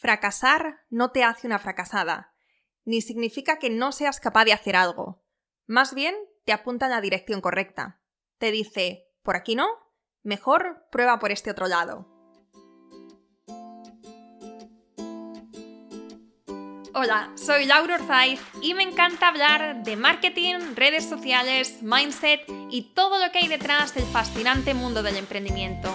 Fracasar no te hace una fracasada, ni significa que no seas capaz de hacer algo. Más bien, te apunta en la dirección correcta. Te dice, por aquí no, mejor prueba por este otro lado. Hola, soy Laura Orzaiz y me encanta hablar de marketing, redes sociales, mindset y todo lo que hay detrás del fascinante mundo del emprendimiento.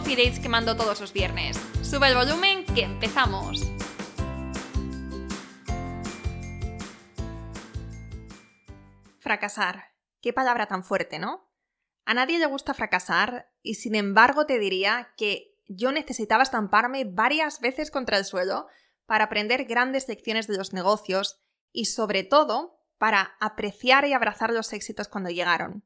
coffee que mando todos los viernes. Sube el volumen que empezamos. Fracasar. Qué palabra tan fuerte, ¿no? A nadie le gusta fracasar y sin embargo te diría que yo necesitaba estamparme varias veces contra el suelo para aprender grandes lecciones de los negocios y sobre todo para apreciar y abrazar los éxitos cuando llegaron.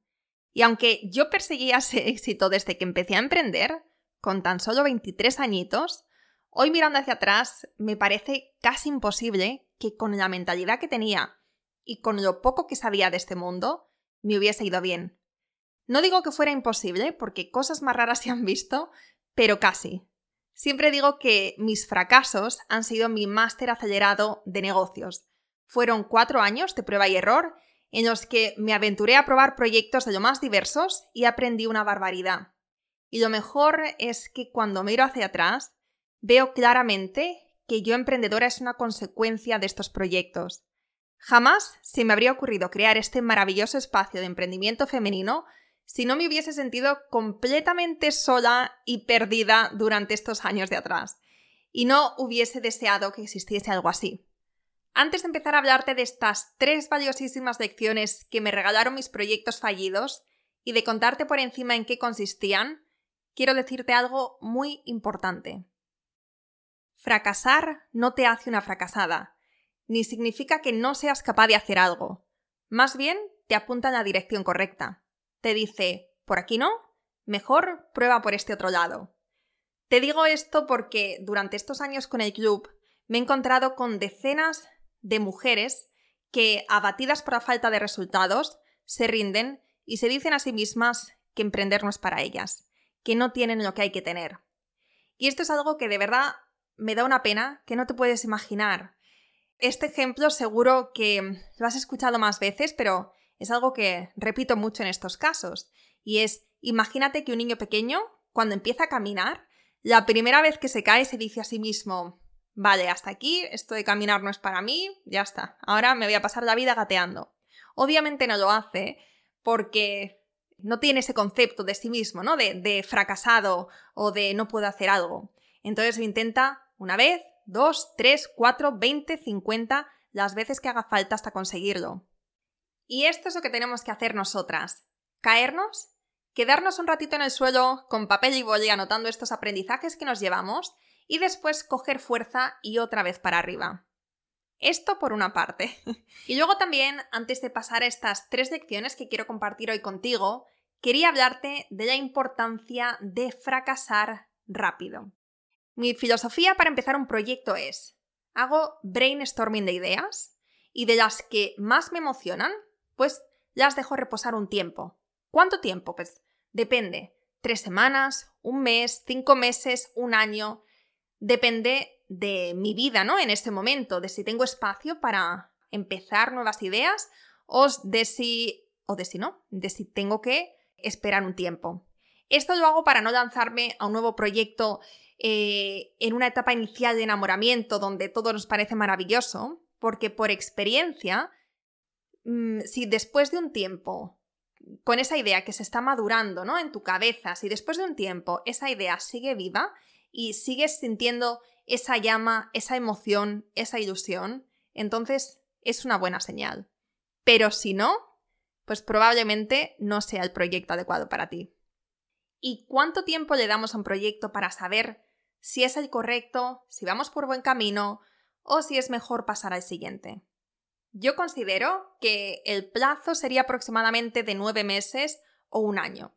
Y aunque yo perseguía ese éxito desde que empecé a emprender, con tan solo 23 añitos, hoy mirando hacia atrás me parece casi imposible que con la mentalidad que tenía y con lo poco que sabía de este mundo, me hubiese ido bien. No digo que fuera imposible, porque cosas más raras se han visto, pero casi. Siempre digo que mis fracasos han sido mi máster acelerado de negocios. Fueron cuatro años de prueba y error en los que me aventuré a probar proyectos de lo más diversos y aprendí una barbaridad. Y lo mejor es que cuando miro hacia atrás, veo claramente que yo emprendedora es una consecuencia de estos proyectos. Jamás se me habría ocurrido crear este maravilloso espacio de emprendimiento femenino si no me hubiese sentido completamente sola y perdida durante estos años de atrás, y no hubiese deseado que existiese algo así. Antes de empezar a hablarte de estas tres valiosísimas lecciones que me regalaron mis proyectos fallidos y de contarte por encima en qué consistían, quiero decirte algo muy importante. Fracasar no te hace una fracasada, ni significa que no seas capaz de hacer algo. Más bien, te apunta en la dirección correcta te dice, por aquí no, mejor prueba por este otro lado. Te digo esto porque durante estos años con el club me he encontrado con decenas de mujeres que, abatidas por la falta de resultados, se rinden y se dicen a sí mismas que emprender no es para ellas, que no tienen lo que hay que tener. Y esto es algo que de verdad me da una pena que no te puedes imaginar. Este ejemplo seguro que lo has escuchado más veces, pero es algo que repito mucho en estos casos, y es, imagínate que un niño pequeño, cuando empieza a caminar, la primera vez que se cae se dice a sí mismo, vale, hasta aquí, esto de caminar no es para mí, ya está, ahora me voy a pasar la vida gateando. Obviamente no lo hace porque no tiene ese concepto de sí mismo, ¿no? De, fracasado o de no puedo hacer algo. Entonces lo intenta una vez, dos, tres, cuatro, veinte, cincuenta, las veces que haga falta hasta conseguirlo. Y esto es lo que tenemos que hacer nosotras. Caernos, quedarnos un ratito en el suelo con papel y boli anotando estos aprendizajes que nos llevamos y después coger fuerza y otra vez para arriba. Esto por una parte. y luego también, antes de pasar a estas tres lecciones que quiero compartir hoy contigo, quería hablarte de la importancia de fracasar rápido. Mi filosofía para empezar un proyecto es, hago brainstorming de ideas y de las que más me emocionan, pues las dejo reposar un tiempo. ¿Cuánto tiempo? Pues depende. Tres semanas, un mes, cinco meses, un año. Depende de mi vida, ¿no? En este momento, de si tengo espacio para empezar nuevas ideas o de si, o de si no, de si tengo que esperar un tiempo. Esto lo hago para no lanzarme a un nuevo proyecto eh, en una etapa inicial de enamoramiento donde todo nos parece maravilloso, porque por experiencia Mm, si después de un tiempo, con esa idea que se está madurando ¿no? en tu cabeza, si después de un tiempo esa idea sigue viva y sigues sintiendo esa llama, esa emoción, esa ilusión, entonces es una buena señal. Pero si no, pues probablemente no sea el proyecto adecuado para ti. ¿Y cuánto tiempo le damos a un proyecto para saber si es el correcto, si vamos por buen camino o si es mejor pasar al siguiente? Yo considero que el plazo sería aproximadamente de nueve meses o un año,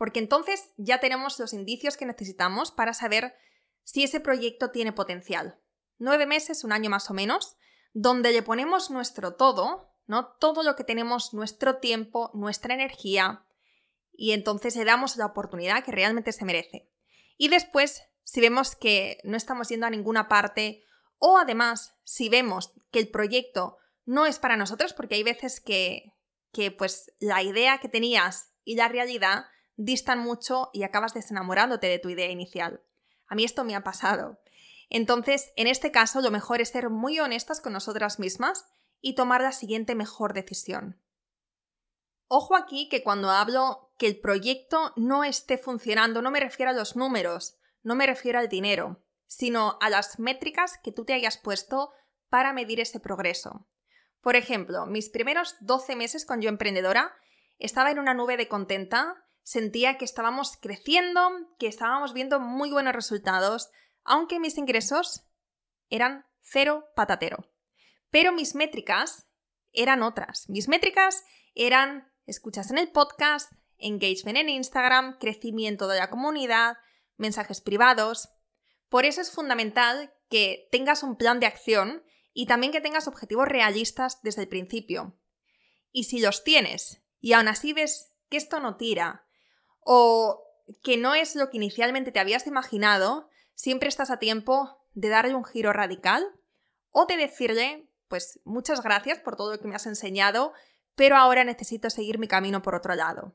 porque entonces ya tenemos los indicios que necesitamos para saber si ese proyecto tiene potencial. Nueve meses, un año más o menos, donde le ponemos nuestro todo, ¿no? Todo lo que tenemos, nuestro tiempo, nuestra energía, y entonces le damos la oportunidad que realmente se merece. Y después, si vemos que no estamos yendo a ninguna parte o además si vemos que el proyecto no es para nosotros, porque hay veces que, que pues la idea que tenías y la realidad distan mucho y acabas desenamorándote de tu idea inicial. A mí esto me ha pasado. Entonces, en este caso, lo mejor es ser muy honestas con nosotras mismas y tomar la siguiente mejor decisión. Ojo aquí que cuando hablo que el proyecto no esté funcionando, no me refiero a los números, no me refiero al dinero, sino a las métricas que tú te hayas puesto para medir ese progreso. Por ejemplo, mis primeros 12 meses con Yo Emprendedora estaba en una nube de contenta, sentía que estábamos creciendo, que estábamos viendo muy buenos resultados, aunque mis ingresos eran cero patatero. Pero mis métricas eran otras. Mis métricas eran escuchas en el podcast, engagement en Instagram, crecimiento de la comunidad, mensajes privados. Por eso es fundamental que tengas un plan de acción y también que tengas objetivos realistas desde el principio. Y si los tienes y aún así ves que esto no tira o que no es lo que inicialmente te habías imaginado, siempre estás a tiempo de darle un giro radical o de decirle, pues muchas gracias por todo lo que me has enseñado, pero ahora necesito seguir mi camino por otro lado.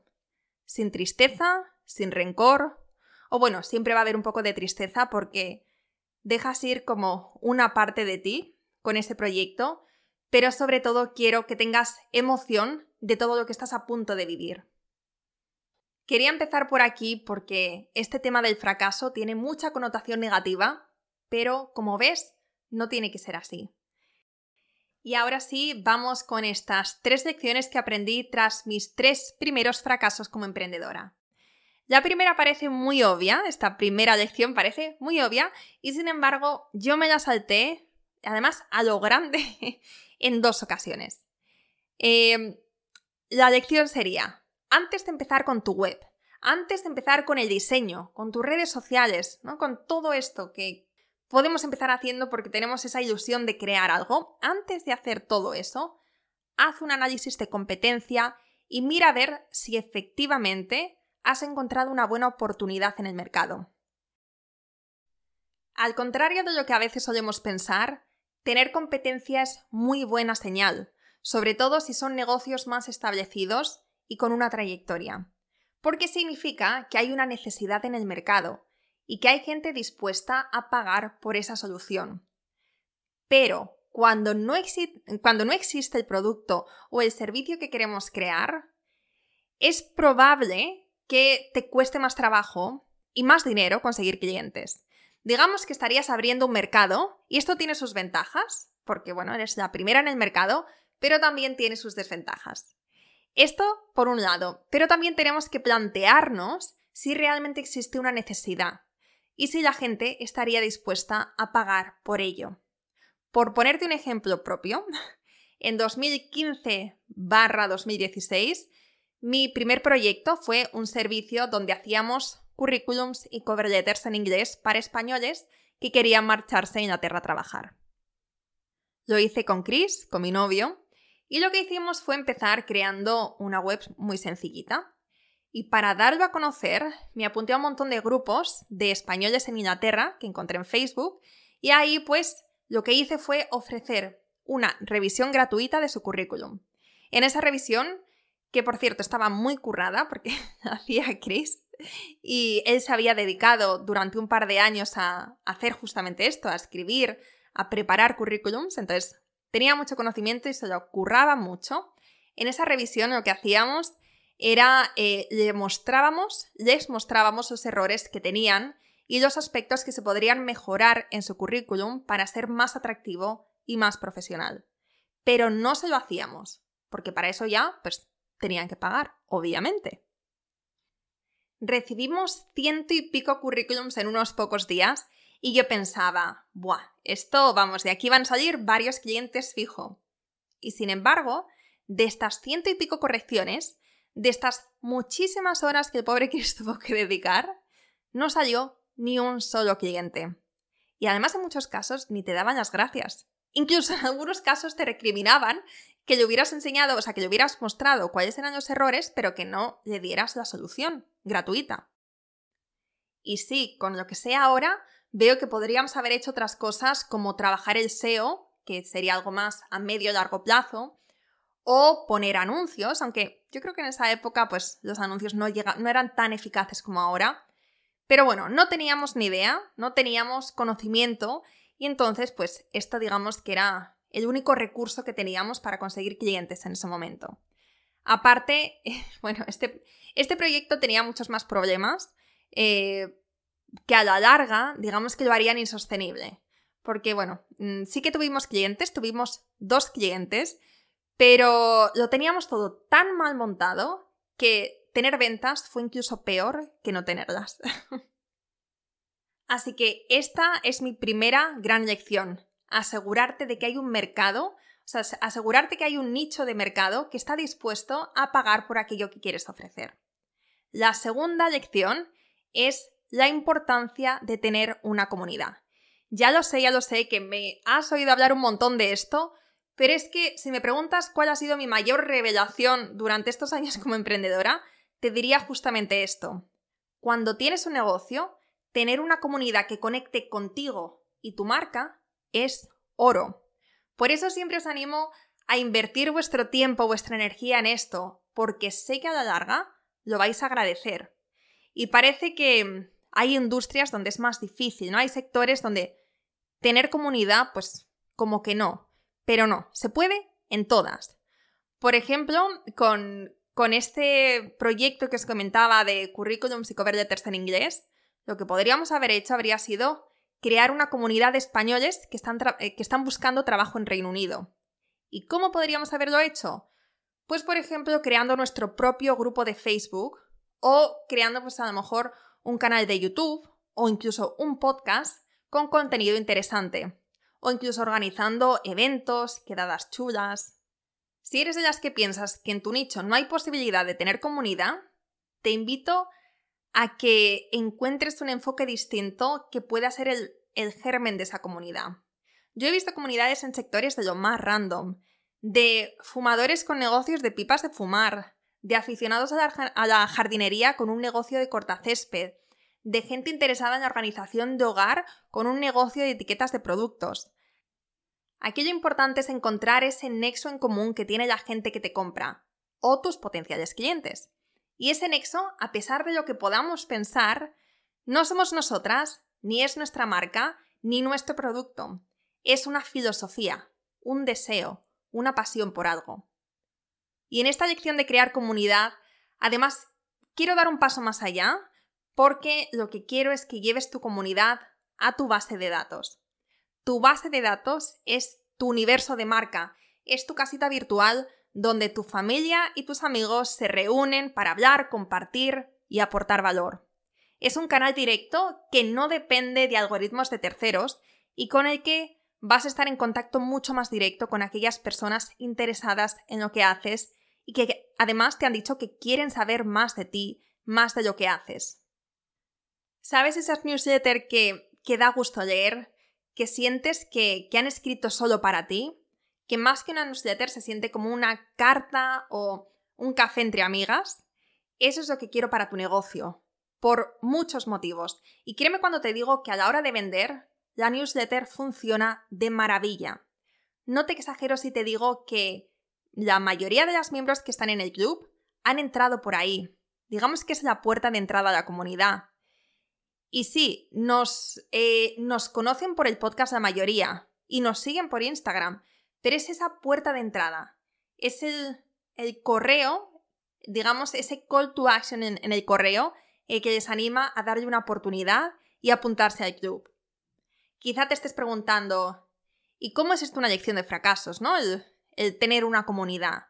Sin tristeza, sin rencor, o bueno, siempre va a haber un poco de tristeza porque dejas ir como una parte de ti con ese proyecto, pero sobre todo quiero que tengas emoción de todo lo que estás a punto de vivir. Quería empezar por aquí porque este tema del fracaso tiene mucha connotación negativa, pero como ves, no tiene que ser así. Y ahora sí, vamos con estas tres lecciones que aprendí tras mis tres primeros fracasos como emprendedora. La primera parece muy obvia, esta primera lección parece muy obvia, y sin embargo yo me la salté, además a lo grande, en dos ocasiones. Em, la lección sería, antes de empezar con tu web, antes de empezar con el diseño, con tus redes sociales, ¿no? con todo esto que, podemos empezar haciendo porque tenemos esa ilusión de crear algo, antes de hacer todo eso, haz un análisis de competencia y mira a ver si efectivamente has encontrado una buena oportunidad en el mercado. Al contrario de lo que a veces solemos pensar, tener competencia es muy buena señal, sobre todo si son negocios más establecidos y con una trayectoria, porque significa que hay una necesidad en el mercado y que hay gente dispuesta a pagar por esa solución. Pero cuando no, cuando no existe el producto o el servicio que queremos crear, es probable que te cueste más trabajo y más dinero conseguir clientes. Digamos que estarías abriendo un mercado y esto tiene sus ventajas, porque bueno, eres la primera en el mercado, pero también tiene sus desventajas. Esto por un lado, pero también tenemos que plantearnos si realmente existe una necesidad y si la gente estaría dispuesta a pagar por ello. Por ponerte un ejemplo propio, en 2015-2016 mi primer proyecto fue un servicio donde hacíamos currículums y cover letters en inglés para españoles que querían marcharse a Inglaterra a trabajar. Lo hice con Chris, con mi novio, y lo que hicimos fue empezar creando una web muy sencillita. Y para darlo a conocer, me apunté a un montón de grupos de españoles en Inglaterra que encontré en Facebook y ahí pues lo que hice fue ofrecer una revisión gratuita de su currículum. En esa revisión, que por cierto estaba muy currada porque hacía Chris, y él se había dedicado durante un par de años a hacer justamente esto, a escribir, a preparar currículums, entonces tenía mucho conocimiento y se lo curraba mucho. En esa revisión lo que hacíamos era, eh, les mostrábamos, los errores que tenían y los aspectos que se podrían mejorar en su currículum para ser más atractivo y más profesional. Pero no se lo hacíamos, porque para eso ya, pues, tenían que pagar, obviamente. recibimos ciento y pico currículums en unos pocos días y yo pensaba, buah, esto, vamos, de aquí van a salir varios clientes fijo. Y sin embargo, de estas ciento y pico correcciones, de estas muchísimas horas que el pobre Chris tuvo que dedicar, no salió ni un solo cliente. Y además en muchos casos ni te daban las gracias. Incluso en algunos casos te recriminaban que le hubieras enseñado, o sea, que le hubieras mostrado cuáles eran los errores, pero que no le dieras la solución gratuita. Y sí, con lo que sé ahora, veo que podríamos haber hecho otras cosas como trabajar el SEO, que sería algo más a medio largo plazo, o poner anuncios, aunque yo creo que en esa época pues los anuncios no, no eran tan eficaces como ahora. Pero bueno, no teníamos ni idea, no teníamos conocimiento y entonces pues esto digamos que era el único recurso que teníamos para conseguir clientes en ese momento. Aparte, bueno, este, este proyecto tenía muchos más problemas eh, que a la larga, digamos que lo harían insostenible. Porque, bueno, mm, sí que tuvimos clientes, tuvimos dos clientes, pero lo teníamos todo tan mal montado que tener ventas fue incluso peor que no tenerlas. Así que esta es mi primera gran lección asegurarte de que hay un mercado, o sea, asegurarte que hay un nicho de mercado que está dispuesto a pagar por aquello que quieres ofrecer. La segunda lección es la importancia de tener una comunidad. Ya lo sé, ya lo sé, que me has oído hablar un montón de esto, pero es que si me preguntas cuál ha sido mi mayor revelación durante estos años como emprendedora, te diría justamente esto. Cuando tienes un negocio, tener una comunidad que conecte contigo y tu marca es oro. Por eso siempre os animo a invertir vuestro tiempo, vuestra energía en esto, porque sé que a la larga lo vais a agradecer. Y parece que hay industrias donde es más difícil, ¿no? Hay sectores donde tener comunidad, pues como que no. Pero no, se puede en todas. Por ejemplo, con, con este proyecto que os comentaba de currículums y cover letters en inglés, lo que podríamos haber hecho habría sido crear una comunidad de españoles que están, eh, que están buscando trabajo en Reino Unido. ¿Y cómo podríamos haberlo hecho? Pues, por ejemplo, creando nuestro propio grupo de Facebook o creando, pues, a lo mejor un canal de YouTube o incluso un podcast con contenido interesante o incluso organizando eventos, quedadas chulas. Si eres de las que piensas que en tu nicho no hay posibilidad de tener comunidad, te invito a que encuentres un enfoque distinto que pueda ser el, germen de esa comunidad. Yo he visto comunidades en sectores de lo más random, de fumadores con negocios de pipas de fumar, de aficionados a la, jardinería con un negocio de cortacésped, de gente interesada en la organización de hogar con un negocio de etiquetas de productos. Aquello importante es encontrar ese nexo en común que tiene la gente que te compra, o tus potenciales clientes. Y ese nexo, a pesar de lo que podamos pensar, no somos nosotras, ni es nuestra marca, ni nuestro producto. Es una filosofía, un deseo, una pasión por algo. Y en esta lección de crear comunidad, además, quiero dar un paso más allá, porque lo que quiero es que lleves tu comunidad a tu base de datos. Tu base de datos es tu universo de marca, es tu casita virtual donde tu familia y tus amigos se reúnen para hablar, compartir y aportar valor. Es un canal directo que no depende de algoritmos de terceros y con el que vas a estar en contacto mucho más directo con aquellas personas interesadas en lo que haces y que además te han dicho que quieren saber más de ti, más de lo que haces. ¿Sabes esas newsletters que, que da gusto leer, que sientes que, que han escrito solo para ti? que más que una newsletter se siente como una carta o un café entre amigas. Eso es lo que quiero para tu negocio, por muchos motivos. Y créeme cuando te digo que a la hora de vender, la newsletter funciona de maravilla. No te exagero si te digo que la mayoría de los miembros que están en el club han entrado por ahí. Digamos que es la puerta de entrada a la comunidad. Y sí, nos, eh, nos conocen por el podcast la mayoría y nos siguen por Instagram, pero es esa puerta de entrada, es el, correo, digamos, ese call to action en, el correo el que les anima a darle una oportunidad y apuntarse al club. Quizá te estés preguntando, ¿y cómo es esto una lección de fracasos, no? el tener una comunidad.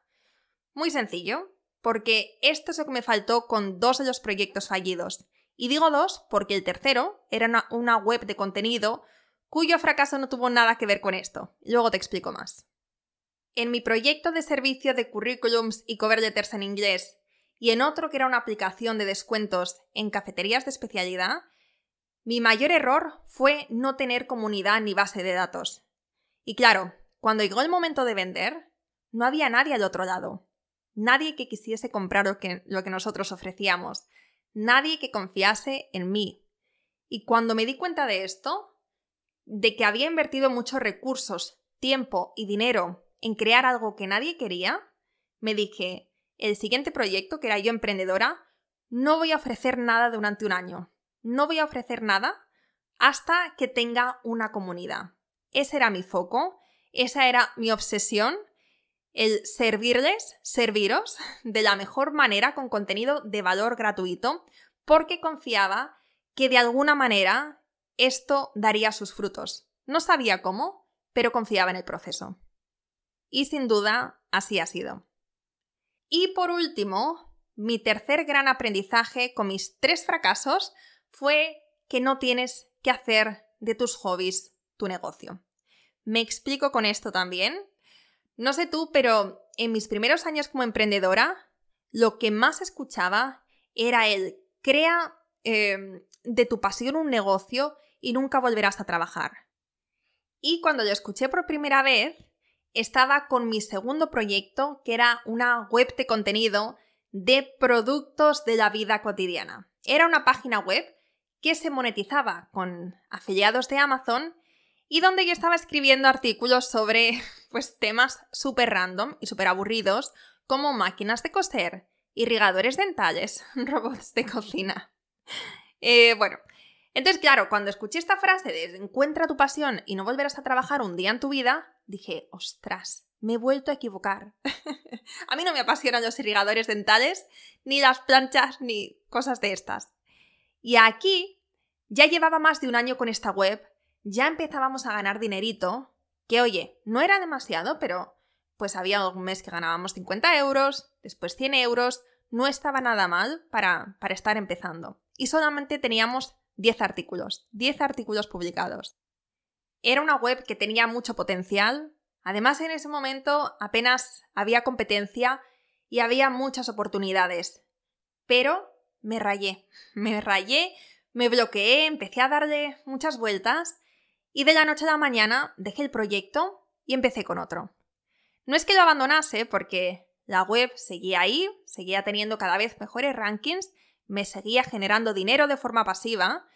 Muy sencillo, porque esto es lo que me faltó con dos de los proyectos fallidos. Y digo dos porque el tercero era una, web de contenido cuyo fracaso no tuvo nada que ver con esto. Luego te explico más. En mi proyecto de servicio de currículums y cover letters en inglés y en otro que era una aplicación de descuentos en cafeterías de especialidad, mi mayor error fue no tener comunidad ni base de datos. Y claro, cuando llegó el momento de vender, no había nadie al otro lado. Nadie que quisiese comprar lo que, lo que nosotros ofrecíamos. Nadie que confiase en mí. Y cuando me di cuenta de esto, de que había invertido muchos recursos, tiempo y dinero en crear algo que nadie quería, me dije, el siguiente proyecto, que era yo emprendedora, no voy a ofrecer nada durante un año. No voy a ofrecer nada hasta que tenga una comunidad. Ese era mi foco, esa era mi obsesión, el servirles, serviros de la mejor manera con contenido de valor gratuito, porque confiaba que de alguna manera esto daría sus frutos. No sabía cómo, pero confiaba en el proceso. Y sin duda, así ha sido. Y por último, mi tercer gran aprendizaje con mis tres fracasos fue que no tienes que hacer de tus hobbies tu negocio. Me explico con esto también. No sé tú, pero en mis primeros años como emprendedora, lo que más escuchaba era el crea em, de tu pasión un negocio y nunca volverás a trabajar. Y cuando lo escuché por primera vez, estaba con mi segundo proyecto, que era una web de contenido de productos de la vida cotidiana. Era una página web que se monetizaba con afiliados de Amazon y donde yo estaba escribiendo artículos sobre pues temas súper random y súper aburridos como máquinas de coser, irrigadores dentales, robots de cocina. Eh, bueno, entonces claro, cuando escuché esta frase de encuentra tu pasión y no volverás a trabajar un día en tu vida, dije, ostras, me he vuelto a equivocar. a mí no me apasionan los irrigadores dentales, ni las planchas, ni cosas de estas. Y aquí ya llevaba más de un año con esta web, ya empezábamos a ganar dinerito, que oye, no era demasiado, pero pues había un mes que ganábamos 50 euros, después 100 euros, no estaba nada mal para, para estar empezando. Y solamente teníamos 10 artículos, 10 artículos publicados. Era una web que tenía mucho potencial, además en ese momento apenas había competencia y había muchas oportunidades. Pero me rayé, me rayé, me bloqueé, empecé a darle muchas vueltas y de la noche a la mañana dejé el proyecto y empecé con otro. No es que lo abandonase porque la web seguía ahí, seguía teniendo cada vez mejores rankings, me seguía generando dinero de forma pasiva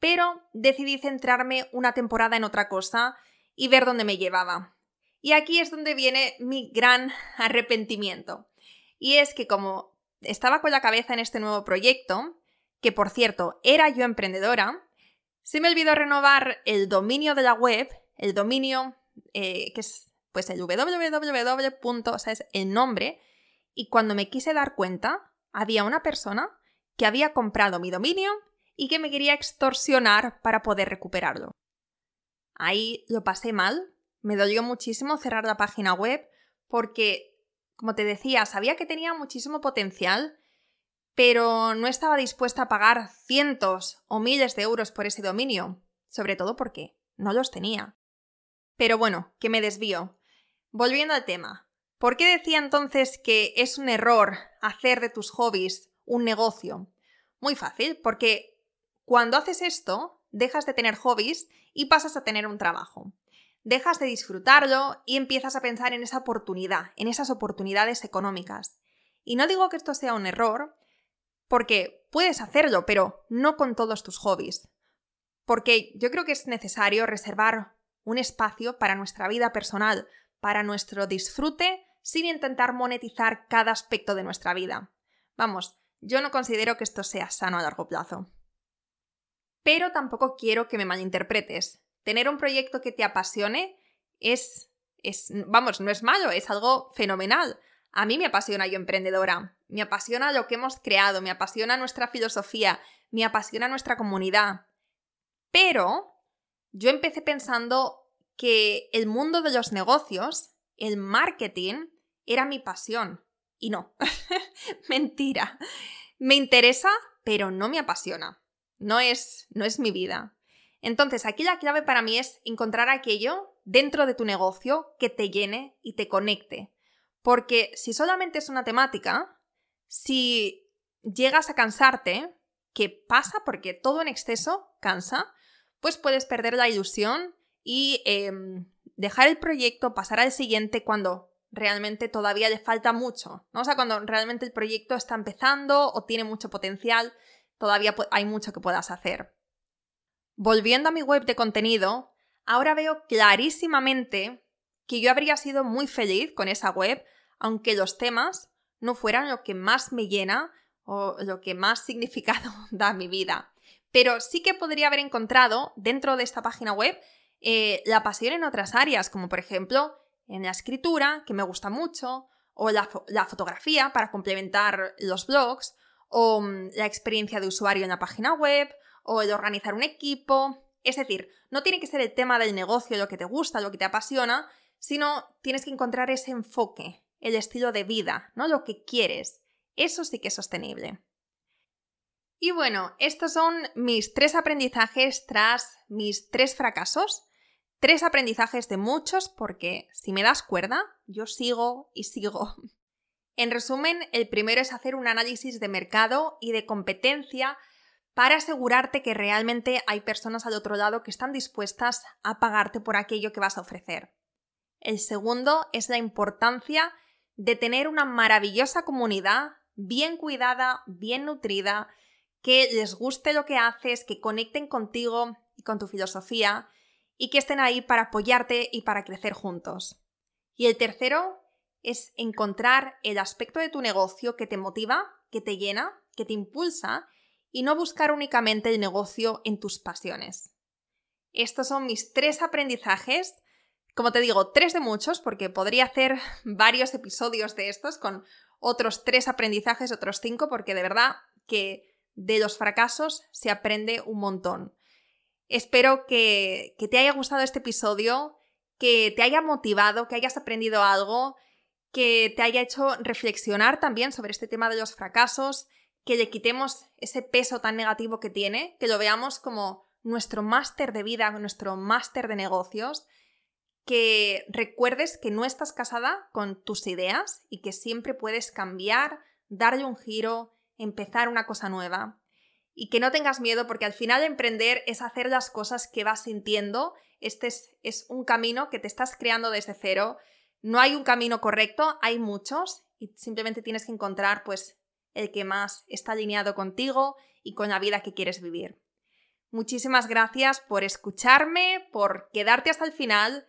pero decidí centrarme una temporada en otra cosa y ver dónde me llevaba. Y aquí es donde viene mi gran arrepentimiento. Y es que como estaba con la cabeza en este nuevo proyecto, que por cierto era yo emprendedora, se me olvidó renovar el dominio de la web, el dominio eh, que es pues el www. O sea, es el nombre, y cuando me quise dar cuenta, había una persona que había comprado mi dominio y que me quería extorsionar para poder recuperarlo. Ahí lo pasé mal, me dolió muchísimo cerrar la página web porque, como te decía, sabía que tenía muchísimo potencial, pero no estaba dispuesta a pagar cientos o miles de euros por ese dominio, sobre todo porque no los tenía. Pero bueno, que me desvío. Volviendo al tema, ¿por qué decía entonces que es un error hacer de tus hobbies un negocio? Muy fácil, porque cuando haces esto, dejas de tener hobbies y pasas a tener un trabajo. Dejas de disfrutarlo y empiezas a pensar en esa oportunidad, en esas oportunidades económicas. Y no digo que esto sea un error, porque puedes hacerlo, pero no con todos tus hobbies. Porque yo creo que es necesario reservar un espacio para nuestra vida personal, para nuestro disfrute, sin intentar monetizar cada aspecto de nuestra vida. Vamos, yo no considero que esto sea sano a largo plazo. Pero tampoco quiero que me malinterpretes. Tener un proyecto que te apasione es, es, vamos, no es malo, es algo fenomenal. A mí me apasiona yo emprendedora, me apasiona lo que hemos creado, me apasiona nuestra filosofía, me apasiona nuestra comunidad. Pero yo empecé pensando que el mundo de los negocios, el marketing, era mi pasión. Y no, mentira. Me interesa, pero no me apasiona. No es, no es mi vida. Entonces, aquí la clave para mí es encontrar aquello dentro de tu negocio que te llene y te conecte. Porque si solamente es una temática, si llegas a cansarte, que pasa porque todo en exceso cansa, pues puedes perder la ilusión y em, dejar el proyecto, pasar al siguiente cuando realmente todavía le falta mucho, ¿no? O sea, cuando realmente el proyecto está empezando o tiene mucho potencial, todavía hay mucho que puedas hacer. Volviendo a mi web de contenido, ahora veo clarísimamente que yo habría sido muy feliz con esa web, aunque los temas no fueran lo que más me llena o lo que más significado da a mi vida. Pero sí que podría haber encontrado dentro de esta página web eh, la pasión en otras áreas, como por ejemplo en la escritura, que me gusta mucho, o la, fotografía para complementar los blogs, o mm, la experiencia de usuario en la página web, o el organizar un equipo. Es decir, no tiene que ser el tema del negocio lo que te gusta, lo que te apasiona, sino tienes que encontrar ese enfoque, el estilo de vida, ¿no? Lo que quieres. Eso sí que es sostenible. Y bueno, estos son mis tres aprendizajes tras mis tres fracasos. Tres aprendizajes de muchos porque, si me das cuerda, yo sigo y sigo. En resumen, el primero es hacer un análisis de mercado y de competencia para asegurarte que realmente hay personas al otro lado que están dispuestas a pagarte por aquello que vas a ofrecer. El segundo es la importancia de tener una maravillosa comunidad, bien cuidada, bien nutrida, que les guste lo que haces, que conecten contigo y con tu filosofía y que estén ahí para apoyarte y para crecer juntos. Y el tercero es encontrar el aspecto de tu negocio que te motiva, que te llena, que te impulsa y no buscar únicamente el negocio en tus pasiones. Estos son mis tres aprendizajes. Como te digo, tres de muchos, porque podría hacer varios episodios de estos con otros tres aprendizajes, otros cinco, porque de verdad que de los fracasos se aprende un montón. Espero que, te haya gustado este episodio, que te haya motivado, que hayas aprendido algo, que te haya hecho reflexionar también sobre este tema de los fracasos, que le quitemos ese peso tan negativo que tiene, que lo veamos como nuestro máster de vida, nuestro máster de negocios, que recuerdes que no estás casada con tus ideas y que siempre puedes cambiar, darle un giro, empezar una cosa nueva y que no tengas miedo porque al final emprender es hacer las cosas que vas sintiendo. Este es, un camino que te estás creando desde cero. No hay un camino correcto, hay muchos y simplemente tienes que encontrar pues el que más está alineado contigo y con la vida que quieres vivir. Muchísimas gracias por escucharme, por quedarte hasta el final